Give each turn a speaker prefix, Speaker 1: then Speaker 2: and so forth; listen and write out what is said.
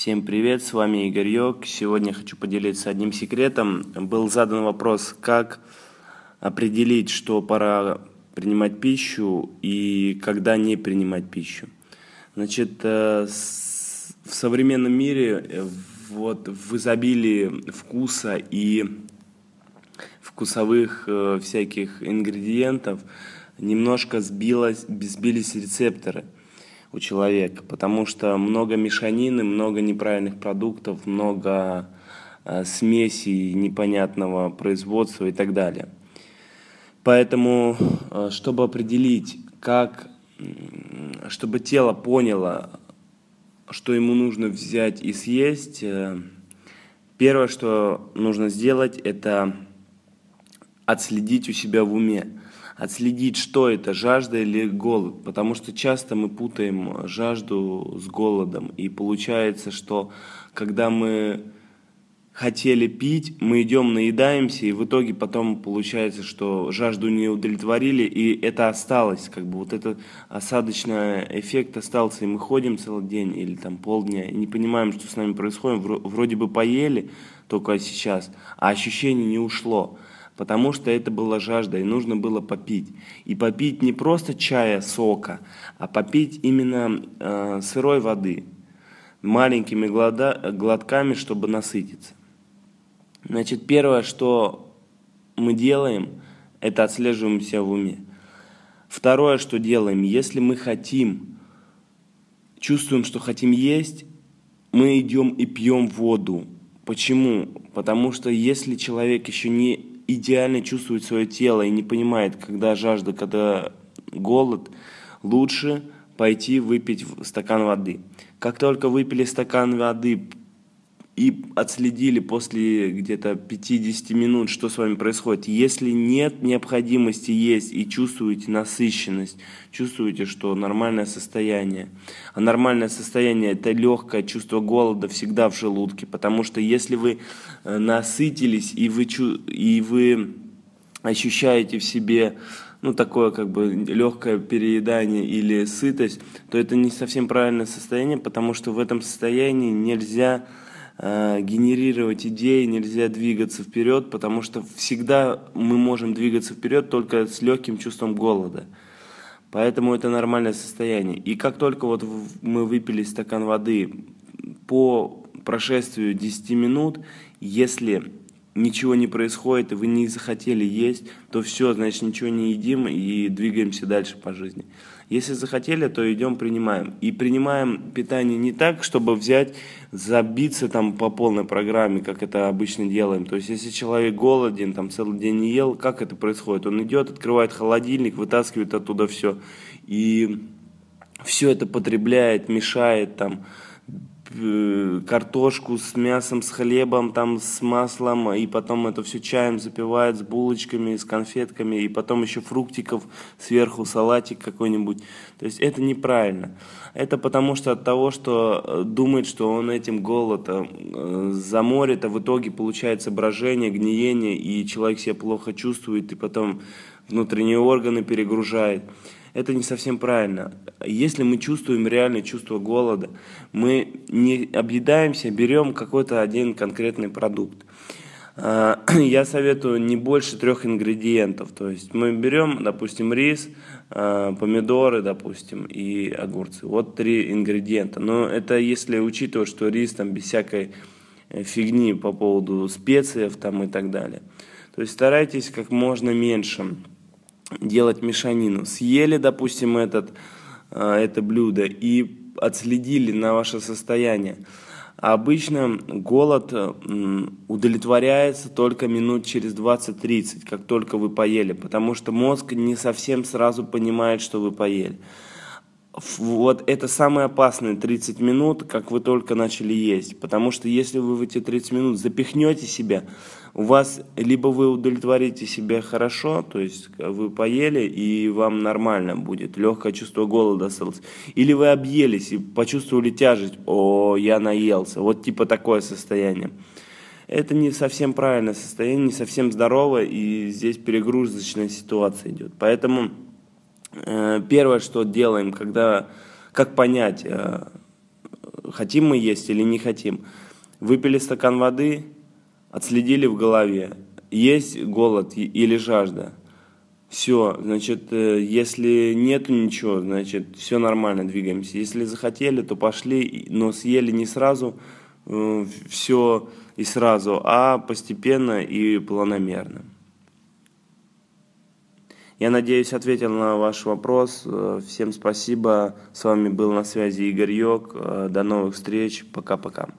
Speaker 1: Всем привет, с вами Игорь Йог. Сегодня хочу поделиться одним секретом. Был задан вопрос, как определить, что пора принимать пищу и когда не принимать пищу. Значит, э, в современном мире э, вот в изобилии вкуса и вкусовых э, всяких ингредиентов немножко сбилось, сбились рецепторы у человека, потому что много мешанины, много неправильных продуктов, много э, смесей непонятного производства и так далее. Поэтому, э, чтобы определить, как, чтобы тело поняло, что ему нужно взять и съесть, э, первое, что нужно сделать, это отследить у себя в уме отследить, что это, жажда или голод, потому что часто мы путаем жажду с голодом, и получается, что когда мы хотели пить, мы идем, наедаемся, и в итоге потом получается, что жажду не удовлетворили, и это осталось, как бы вот этот осадочный эффект остался, и мы ходим целый день или там полдня, и не понимаем, что с нами происходит, вроде бы поели только сейчас, а ощущение не ушло потому что это была жажда, и нужно было попить. И попить не просто чая, сока, а попить именно э, сырой воды, маленькими глода, глотками, чтобы насытиться. Значит, первое, что мы делаем, это отслеживаем себя в уме. Второе, что делаем, если мы хотим, чувствуем, что хотим есть, мы идем и пьем воду. Почему? Потому что если человек еще не идеально чувствует свое тело и не понимает, когда жажда, когда голод, лучше пойти выпить стакан воды. Как только выпили стакан воды, и отследили после где-то 50 минут, что с вами происходит. Если нет необходимости есть и чувствуете насыщенность, чувствуете, что нормальное состояние, а нормальное состояние – это легкое чувство голода всегда в желудке, потому что если вы э, насытились и вы, и вы ощущаете в себе ну, такое как бы легкое переедание или сытость, то это не совсем правильное состояние, потому что в этом состоянии нельзя Э, генерировать идеи, нельзя двигаться вперед, потому что всегда мы можем двигаться вперед только с легким чувством голода. Поэтому это нормальное состояние. И как только вот мы выпили стакан воды, по прошествию 10 минут, если ничего не происходит, и вы не захотели есть, то все, значит, ничего не едим и двигаемся дальше по жизни. Если захотели, то идем, принимаем. И принимаем питание не так, чтобы взять, забиться там по полной программе, как это обычно делаем. То есть, если человек голоден, там целый день не ел, как это происходит? Он идет, открывает холодильник, вытаскивает оттуда все. И все это потребляет, мешает там, картошку с мясом, с хлебом, там, с маслом, и потом это все чаем запивает с булочками, с конфетками, и потом еще фруктиков сверху, салатик какой-нибудь. То есть это неправильно. Это потому что от того, что э, думает, что он этим голод э, заморит, а в итоге получается брожение, гниение, и человек себя плохо чувствует, и потом внутренние органы перегружает это не совсем правильно. Если мы чувствуем реальное чувство голода, мы не объедаемся, берем какой-то один конкретный продукт. А, я советую не больше трех ингредиентов. То есть мы берем, допустим, рис, а, помидоры, допустим, и огурцы. Вот три ингредиента. Но это если учитывать, что рис там без всякой э, фигни по поводу специев там и так далее. То есть старайтесь как можно меньше делать мешанину. Съели, допустим, этот, а, это блюдо и отследили на ваше состояние. Обычно голод удовлетворяется только минут через 20-30, как только вы поели, потому что мозг не совсем сразу понимает, что вы поели. Вот это самые опасные 30 минут, как вы только начали есть. Потому что если вы в эти 30 минут запихнете себя, у вас либо вы удовлетворите себя хорошо, то есть вы поели и вам нормально будет, легкое чувство голода осталось, или вы объелись и почувствовали тяжесть, о, я наелся, вот типа такое состояние. Это не совсем правильное состояние, не совсем здоровое, и здесь перегрузочная ситуация идет. Поэтому первое, что делаем, когда, как понять, э, хотим мы есть или не хотим. Выпили стакан воды, отследили в голове, есть голод или жажда. Все, значит, э, если нету ничего, значит, все нормально, двигаемся. Если захотели, то пошли, но съели не сразу э, все и сразу, а постепенно и планомерно. Я надеюсь, ответил на ваш вопрос. Э, всем спасибо. С вами был на связи Игорь Йог. До новых встреч. Пока-пока.